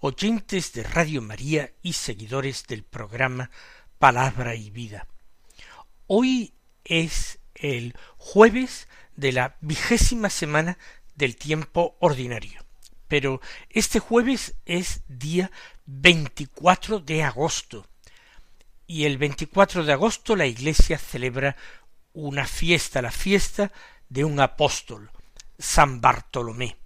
oyentes de Radio María y seguidores del programa Palabra y Vida. Hoy es el jueves de la vigésima semana del tiempo ordinario. Pero este jueves es día 24 de agosto. Y el 24 de agosto la Iglesia celebra una fiesta, la fiesta de un apóstol, San Bartolomé.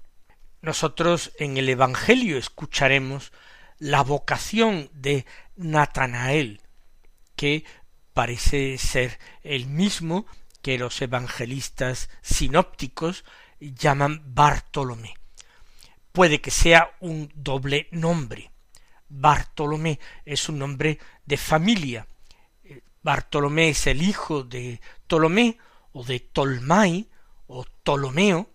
Nosotros en el Evangelio escucharemos la vocación de Natanael, que parece ser el mismo que los evangelistas sinópticos llaman Bartolomé. Puede que sea un doble nombre. Bartolomé es un nombre de familia. Bartolomé es el hijo de Ptolomé o de Tolmai o Ptolomeo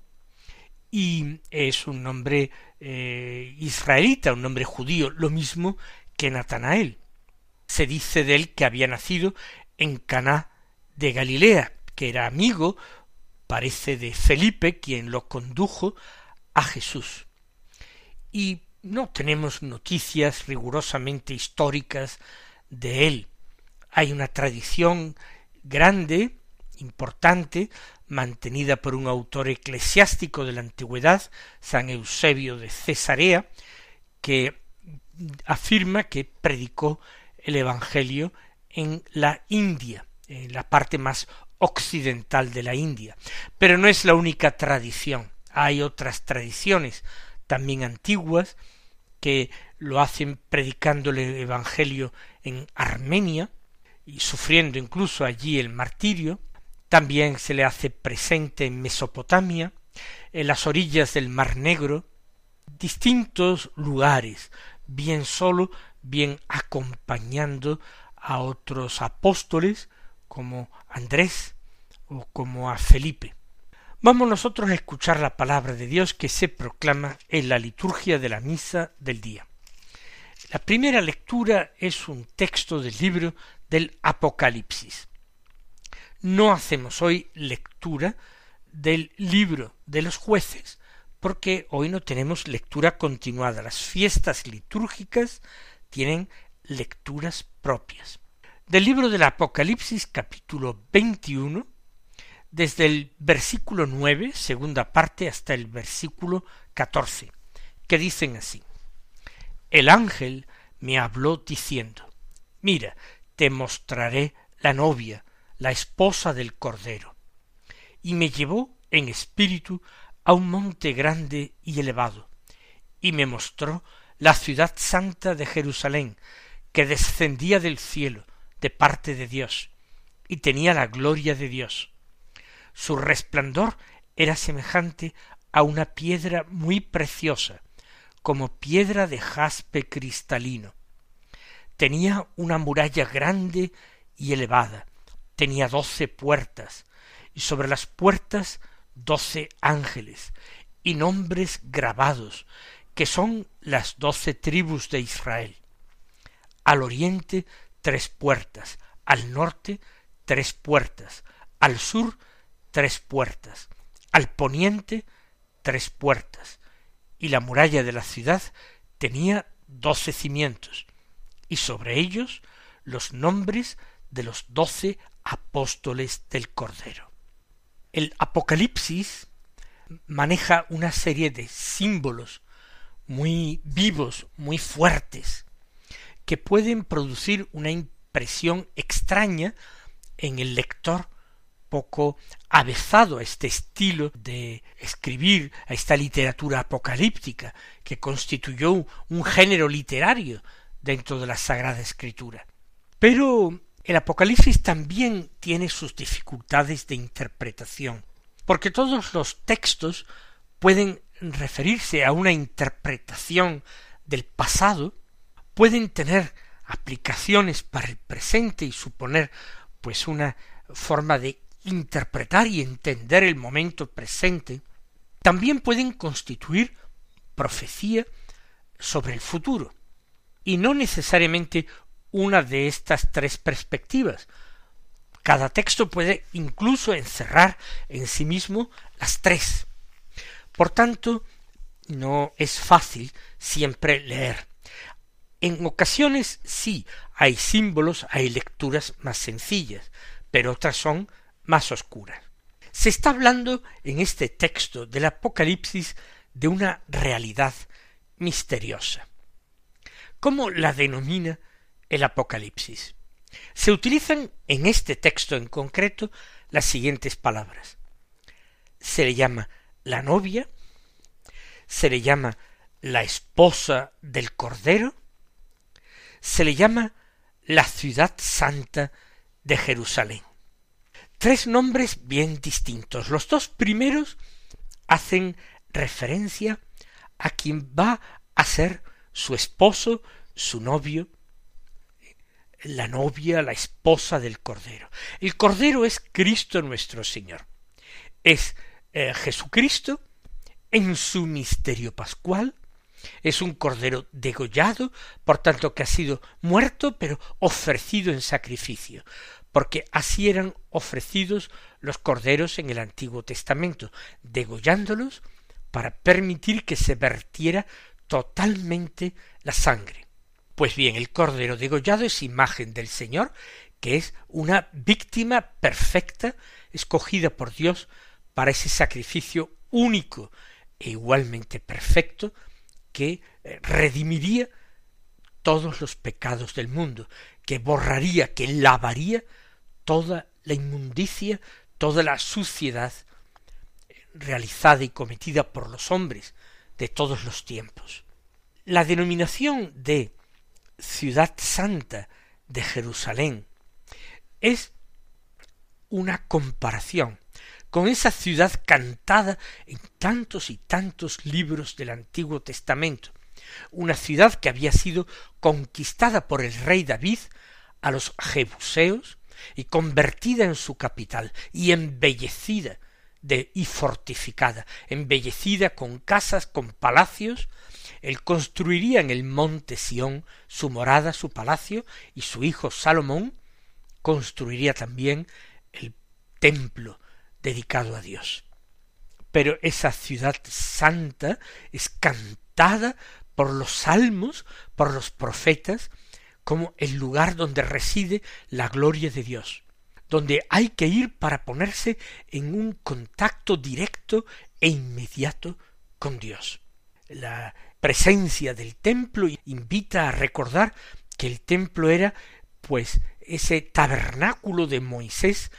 y es un nombre eh, israelita, un nombre judío, lo mismo que Natanael. Se dice de él que había nacido en Caná de Galilea, que era amigo, parece de Felipe, quien lo condujo a Jesús. Y no tenemos noticias rigurosamente históricas de él. Hay una tradición grande, importante, mantenida por un autor eclesiástico de la antigüedad, San Eusebio de Cesarea, que afirma que predicó el Evangelio en la India, en la parte más occidental de la India. Pero no es la única tradición. Hay otras tradiciones también antiguas que lo hacen predicando el Evangelio en Armenia y sufriendo incluso allí el martirio. También se le hace presente en Mesopotamia, en las orillas del Mar Negro, distintos lugares, bien solo, bien acompañando a otros apóstoles como Andrés o como a Felipe. Vamos nosotros a escuchar la palabra de Dios que se proclama en la liturgia de la misa del día. La primera lectura es un texto del libro del Apocalipsis. No hacemos hoy lectura del libro de los jueces, porque hoy no tenemos lectura continuada. Las fiestas litúrgicas tienen lecturas propias. Del libro del Apocalipsis capítulo 21 desde el versículo nueve, segunda parte, hasta el versículo catorce, que dicen así. El ángel me habló diciendo, Mira, te mostraré la novia, la esposa del Cordero. Y me llevó en espíritu a un monte grande y elevado, y me mostró la ciudad santa de Jerusalén, que descendía del cielo, de parte de Dios, y tenía la gloria de Dios su resplandor era semejante a una piedra muy preciosa, como piedra de jaspe cristalino. Tenía una muralla grande y elevada, tenía doce puertas, y sobre las puertas doce ángeles, y nombres grabados, que son las doce tribus de Israel. Al oriente tres puertas, al norte tres puertas, al sur tres puertas, al poniente tres puertas, y la muralla de la ciudad tenía doce cimientos, y sobre ellos los nombres de los doce apóstoles del Cordero. El Apocalipsis maneja una serie de símbolos muy vivos, muy fuertes, que pueden producir una impresión extraña en el lector poco avezado a este estilo de escribir, a esta literatura apocalíptica, que constituyó un género literario dentro de la Sagrada Escritura. Pero el Apocalipsis también tiene sus dificultades de interpretación, porque todos los textos pueden referirse a una interpretación del pasado, pueden tener aplicaciones para el presente y suponer pues una forma de interpretar y entender el momento presente, también pueden constituir profecía sobre el futuro, y no necesariamente una de estas tres perspectivas. Cada texto puede incluso encerrar en sí mismo las tres. Por tanto, no es fácil siempre leer. En ocasiones sí hay símbolos, hay lecturas más sencillas, pero otras son más oscuras. Se está hablando en este texto del Apocalipsis de una realidad misteriosa. ¿Cómo la denomina el Apocalipsis? Se utilizan en este texto en concreto las siguientes palabras. Se le llama la novia, se le llama la esposa del Cordero, se le llama la ciudad santa de Jerusalén. Tres nombres bien distintos. Los dos primeros hacen referencia a quien va a ser su esposo, su novio, la novia, la esposa del Cordero. El Cordero es Cristo nuestro Señor. Es eh, Jesucristo en su misterio pascual, es un cordero degollado, por tanto que ha sido muerto, pero ofrecido en sacrificio, porque así eran ofrecidos los corderos en el Antiguo Testamento, degollándolos para permitir que se vertiera totalmente la sangre. Pues bien, el cordero degollado es imagen del Señor, que es una víctima perfecta, escogida por Dios para ese sacrificio único e igualmente perfecto que eh, redimiría todos los pecados del mundo, que borraría, que lavaría toda la inmundicia, toda la suciedad eh, realizada y cometida por los hombres de todos los tiempos. La denominación de ciudad santa de Jerusalén. Es una comparación con esa ciudad cantada en tantos y tantos libros del Antiguo Testamento, una ciudad que había sido conquistada por el rey David a los jebuseos y convertida en su capital y embellecida y fortificada, embellecida con casas, con palacios, él construiría en el monte Sión su morada, su palacio, y su hijo Salomón construiría también el templo dedicado a Dios. Pero esa ciudad santa es cantada por los salmos, por los profetas, como el lugar donde reside la gloria de Dios, donde hay que ir para ponerse en un contacto directo e inmediato con Dios. La presencia del templo invita a recordar que el templo era pues ese tabernáculo de Moisés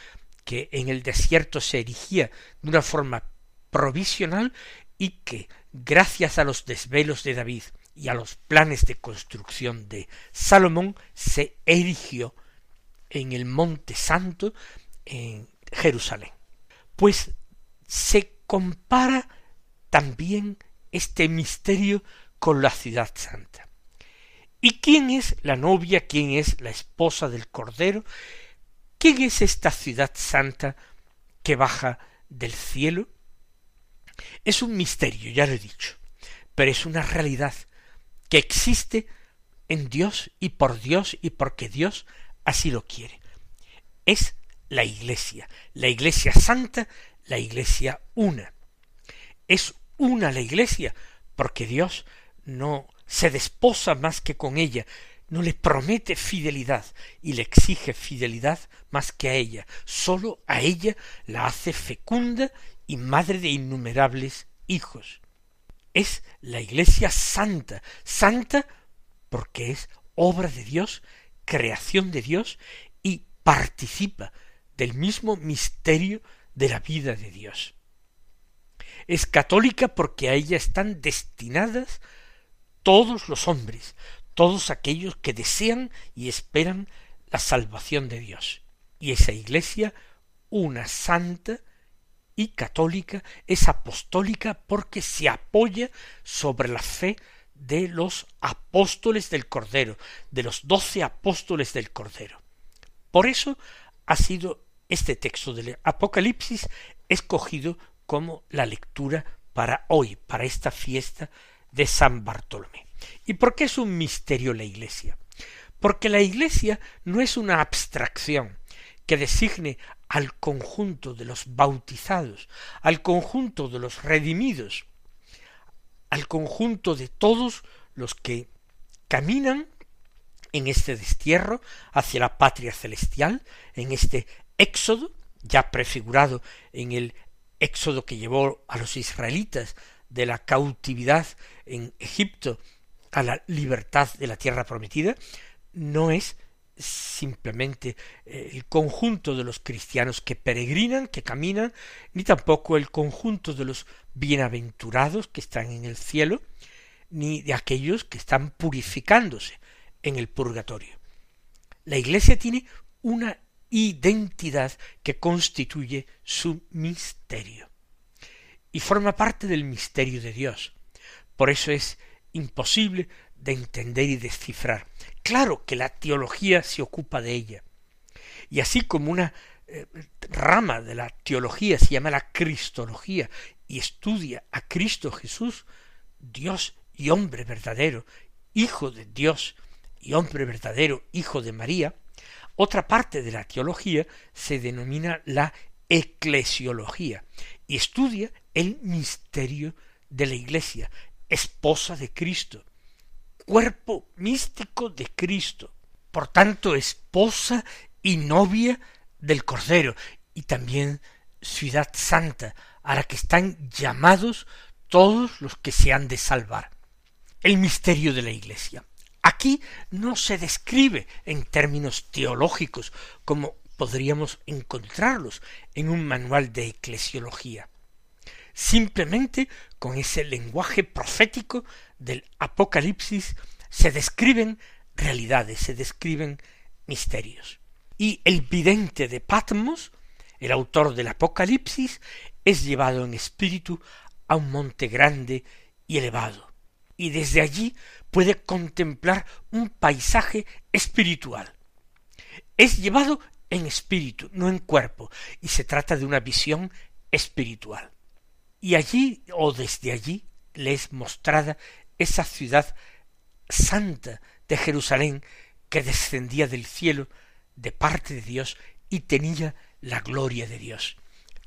que en el desierto se erigía de una forma provisional y que, gracias a los desvelos de David y a los planes de construcción de Salomón, se erigió en el Monte Santo en Jerusalén. Pues se compara también este misterio con la ciudad santa. ¿Y quién es la novia, quién es la esposa del Cordero? ¿Quién es esta ciudad santa que baja del cielo? Es un misterio, ya lo he dicho, pero es una realidad que existe en Dios y por Dios y porque Dios así lo quiere. Es la Iglesia, la Iglesia santa, la Iglesia una. Es una la Iglesia porque Dios no se desposa más que con ella, no le promete fidelidad y le exige fidelidad más que a ella, sólo a ella la hace fecunda y madre de innumerables hijos. Es la Iglesia santa, santa porque es obra de Dios, creación de Dios y participa del mismo misterio de la vida de Dios. Es católica porque a ella están destinadas todos los hombres, todos aquellos que desean y esperan la salvación de Dios. Y esa iglesia, una santa y católica, es apostólica porque se apoya sobre la fe de los apóstoles del Cordero, de los doce apóstoles del Cordero. Por eso ha sido este texto del Apocalipsis escogido como la lectura para hoy, para esta fiesta de San Bartolomé. ¿Y por qué es un misterio la Iglesia? Porque la Iglesia no es una abstracción que designe al conjunto de los bautizados, al conjunto de los redimidos, al conjunto de todos los que caminan en este destierro hacia la patria celestial, en este éxodo, ya prefigurado en el éxodo que llevó a los israelitas de la cautividad en Egipto a la libertad de la tierra prometida, no es simplemente eh, el conjunto de los cristianos que peregrinan, que caminan, ni tampoco el conjunto de los bienaventurados que están en el cielo, ni de aquellos que están purificándose en el purgatorio. La Iglesia tiene una identidad que constituye su misterio y forma parte del misterio de Dios. Por eso es imposible de entender y descifrar. Claro que la teología se ocupa de ella. Y así como una eh, rama de la teología se llama la cristología y estudia a Cristo Jesús, Dios y hombre verdadero, Hijo de Dios y hombre verdadero, Hijo de María, otra parte de la teología se denomina la eclesiología y estudia el misterio de la Iglesia, esposa de Cristo, cuerpo místico de Cristo, por tanto esposa y novia del Cordero, y también ciudad santa, a la que están llamados todos los que se han de salvar. El misterio de la Iglesia. Aquí no se describe en términos teológicos como podríamos encontrarlos en un manual de eclesiología. Simplemente con ese lenguaje profético del Apocalipsis se describen realidades, se describen misterios. Y el vidente de Patmos, el autor del Apocalipsis, es llevado en espíritu a un monte grande y elevado, y desde allí puede contemplar un paisaje espiritual. Es llevado en espíritu, no en cuerpo, y se trata de una visión espiritual. Y allí o desde allí le es mostrada esa ciudad santa de Jerusalén que descendía del cielo de parte de Dios y tenía la gloria de Dios.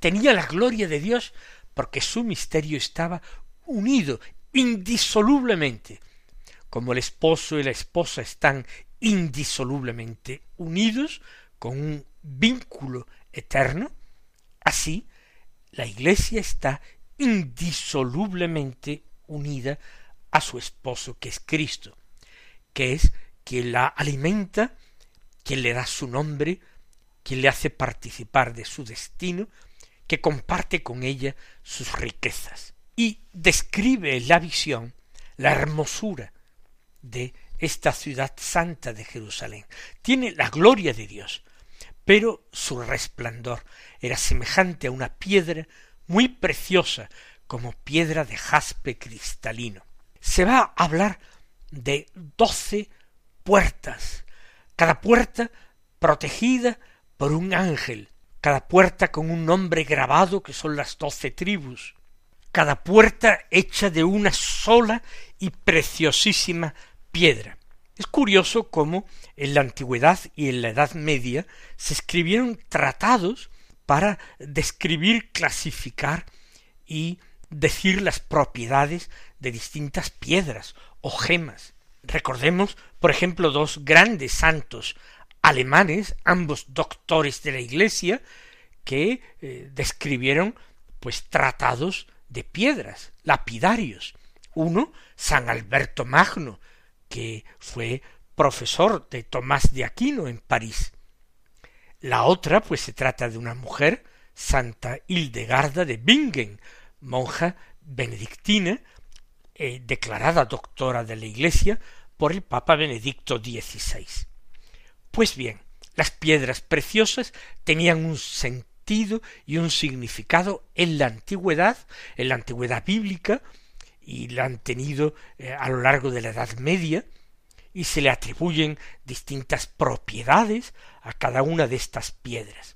Tenía la gloria de Dios porque su misterio estaba unido indisolublemente. Como el esposo y la esposa están indisolublemente unidos con un vínculo eterno, así la Iglesia está indisolublemente unida a su esposo que es Cristo, que es quien la alimenta, quien le da su nombre, quien le hace participar de su destino, que comparte con ella sus riquezas y describe la visión la hermosura de esta ciudad santa de Jerusalén. Tiene la gloria de Dios, pero su resplandor era semejante a una piedra muy preciosa, como piedra de jaspe cristalino. Se va a hablar de doce puertas, cada puerta protegida por un ángel, cada puerta con un nombre grabado que son las doce tribus, cada puerta hecha de una sola y preciosísima piedra. Es curioso cómo en la antigüedad y en la Edad Media se escribieron tratados para describir, clasificar y decir las propiedades de distintas piedras o gemas. Recordemos, por ejemplo, dos grandes santos alemanes, ambos doctores de la Iglesia, que eh, describieron pues tratados de piedras, lapidarios. Uno, San Alberto Magno, que fue profesor de Tomás de Aquino en París. La otra, pues se trata de una mujer, Santa Hildegarda de Bingen, monja benedictina, eh, declarada doctora de la Iglesia por el Papa Benedicto XVI. Pues bien, las piedras preciosas tenían un sentido y un significado en la antigüedad, en la antigüedad bíblica, y la han tenido eh, a lo largo de la Edad Media, y se le atribuyen distintas propiedades a cada una de estas piedras.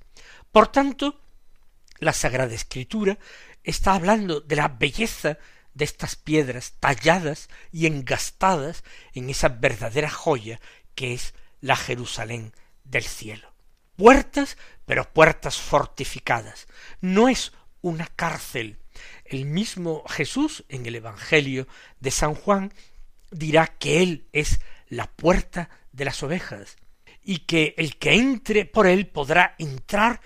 Por tanto, la Sagrada Escritura está hablando de la belleza de estas piedras talladas y engastadas en esa verdadera joya que es la Jerusalén del cielo. Puertas, pero puertas fortificadas. No es una cárcel. El mismo Jesús en el Evangelio de San Juan dirá que Él es la puerta de las ovejas y que el que entre por él podrá entrar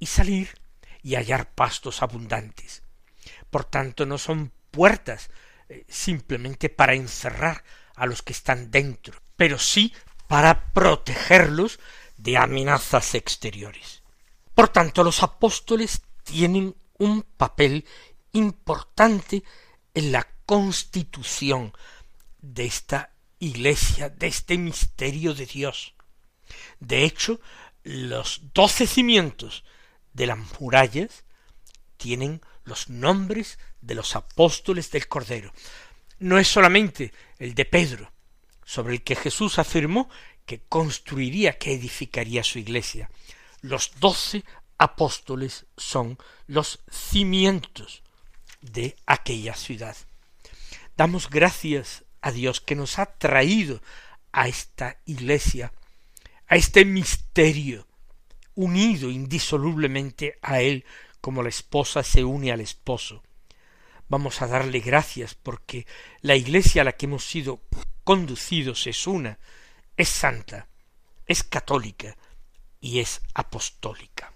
y salir y hallar pastos abundantes. Por tanto, no son puertas eh, simplemente para encerrar a los que están dentro, pero sí para protegerlos de amenazas exteriores. Por tanto, los apóstoles tienen un papel importante en la constitución de esta iglesia, de este misterio de Dios. De hecho, los doce cimientos de las murallas tienen los nombres de los apóstoles del Cordero. No es solamente el de Pedro, sobre el que Jesús afirmó que construiría, que edificaría su iglesia. Los doce apóstoles son los cimientos de aquella ciudad. Damos gracias a Dios que nos ha traído a esta iglesia, a este misterio, unido indisolublemente a Él como la esposa se une al esposo. Vamos a darle gracias porque la iglesia a la que hemos sido conducidos es una, es santa, es católica y es apostólica.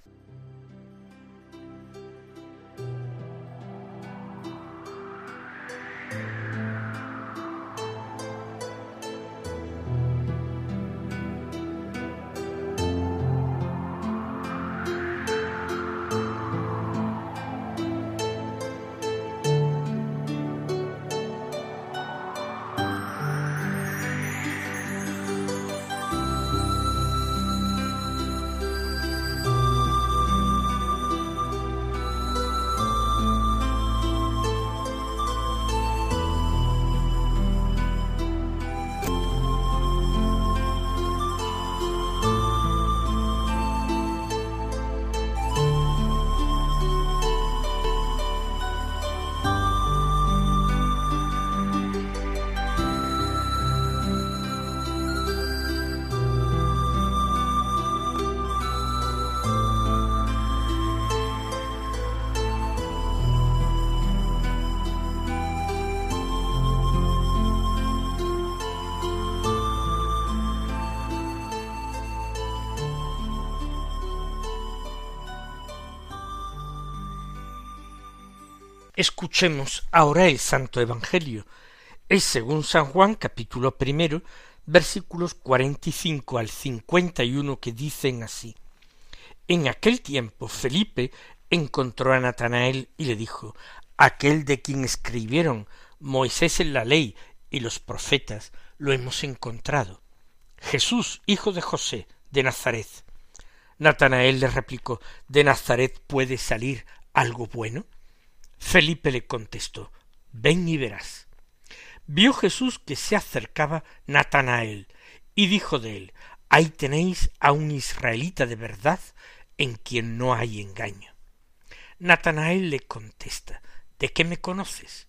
Escuchemos ahora el Santo Evangelio. Es según San Juan capítulo primero versículos cuarenta y cinco al cincuenta y uno que dicen así. En aquel tiempo Felipe encontró a Natanael y le dijo aquel de quien escribieron Moisés en la ley y los profetas lo hemos encontrado. Jesús, hijo de José, de Nazaret. Natanael le replicó ¿De Nazaret puede salir algo bueno? Felipe le contestó Ven y verás. Vio Jesús que se acercaba Natanael, y dijo de él Ahí tenéis a un israelita de verdad en quien no hay engaño. Natanael le contesta ¿De qué me conoces?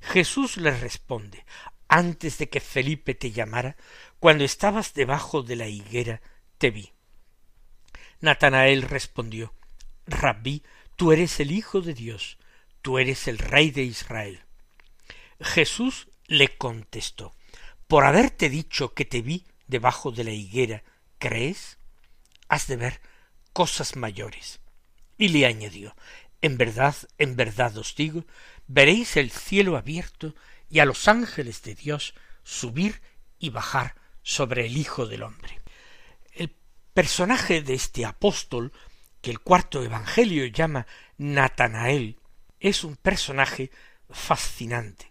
Jesús le responde Antes de que Felipe te llamara, cuando estabas debajo de la higuera, te vi. Natanael respondió Rabí, tú eres el Hijo de Dios, tú eres el rey de Israel. Jesús le contestó, por haberte dicho que te vi debajo de la higuera, ¿crees? Has de ver cosas mayores. Y le añadió, en verdad, en verdad os digo, veréis el cielo abierto y a los ángeles de Dios subir y bajar sobre el Hijo del Hombre. El personaje de este apóstol, que el cuarto Evangelio llama Natanael, es un personaje fascinante,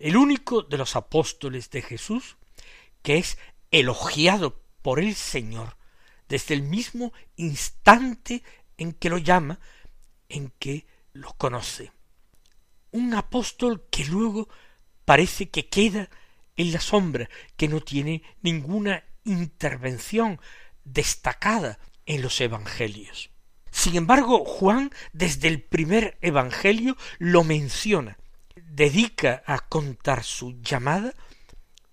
el único de los apóstoles de Jesús que es elogiado por el Señor desde el mismo instante en que lo llama, en que lo conoce. un apóstol que luego parece que queda en la sombra, que no tiene ninguna intervención destacada en los evangelios. Sin embargo, Juan desde el primer evangelio lo menciona, dedica a contar su llamada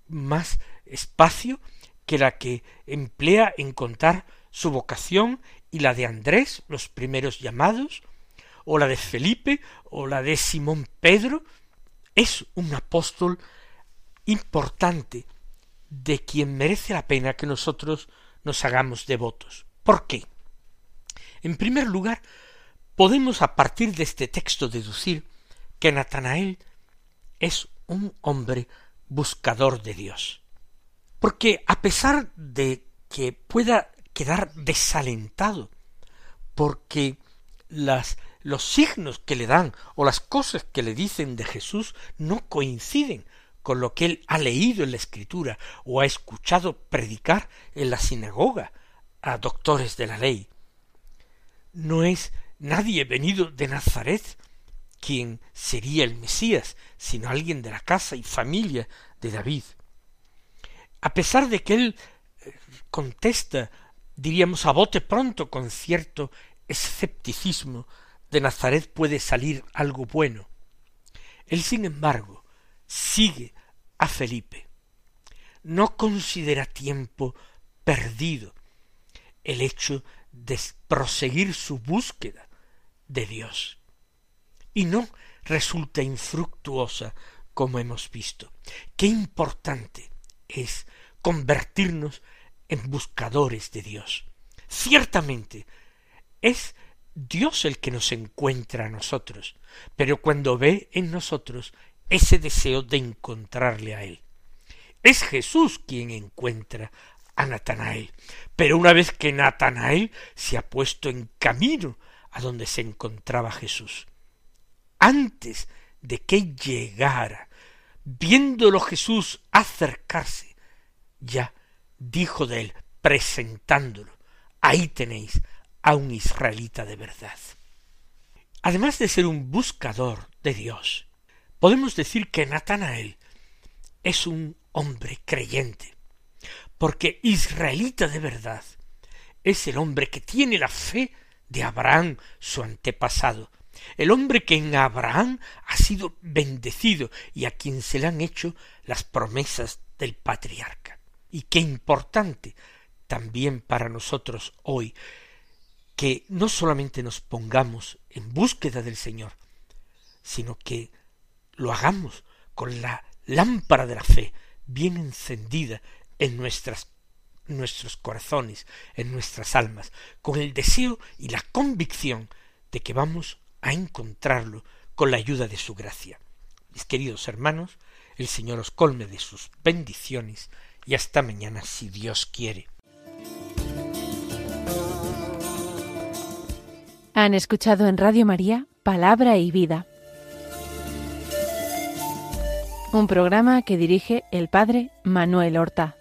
más espacio que la que emplea en contar su vocación y la de Andrés, los primeros llamados, o la de Felipe, o la de Simón Pedro, es un apóstol importante de quien merece la pena que nosotros nos hagamos devotos. ¿Por qué? En primer lugar, podemos a partir de este texto deducir que Natanael es un hombre buscador de Dios. Porque a pesar de que pueda quedar desalentado, porque las, los signos que le dan o las cosas que le dicen de Jesús no coinciden con lo que él ha leído en la escritura o ha escuchado predicar en la sinagoga a doctores de la ley. No es nadie venido de Nazaret quien sería el Mesías, sino alguien de la casa y familia de David. A pesar de que él eh, contesta, diríamos a bote pronto, con cierto escepticismo, de Nazaret puede salir algo bueno. Él, sin embargo, sigue a Felipe. No considera tiempo perdido el hecho de proseguir su búsqueda de Dios. Y no resulta infructuosa como hemos visto. Qué importante es convertirnos en buscadores de Dios. Ciertamente es Dios el que nos encuentra a nosotros, pero cuando ve en nosotros ese deseo de encontrarle a Él. Es Jesús quien encuentra a Natanael, pero una vez que Natanael se ha puesto en camino a donde se encontraba Jesús, antes de que llegara viéndolo Jesús acercarse, ya dijo de él, presentándolo, ahí tenéis a un israelita de verdad. Además de ser un buscador de Dios, podemos decir que Natanael es un hombre creyente, porque israelita de verdad es el hombre que tiene la fe de Abraham, su antepasado, el hombre que en Abraham ha sido bendecido y a quien se le han hecho las promesas del patriarca. Y qué importante también para nosotros hoy que no solamente nos pongamos en búsqueda del Señor, sino que lo hagamos con la lámpara de la fe bien encendida en nuestras nuestros corazones, en nuestras almas, con el deseo y la convicción de que vamos a encontrarlo con la ayuda de su gracia. Mis queridos hermanos, el Señor os colme de sus bendiciones y hasta mañana si Dios quiere. Han escuchado en Radio María Palabra y Vida, un programa que dirige el Padre Manuel Horta.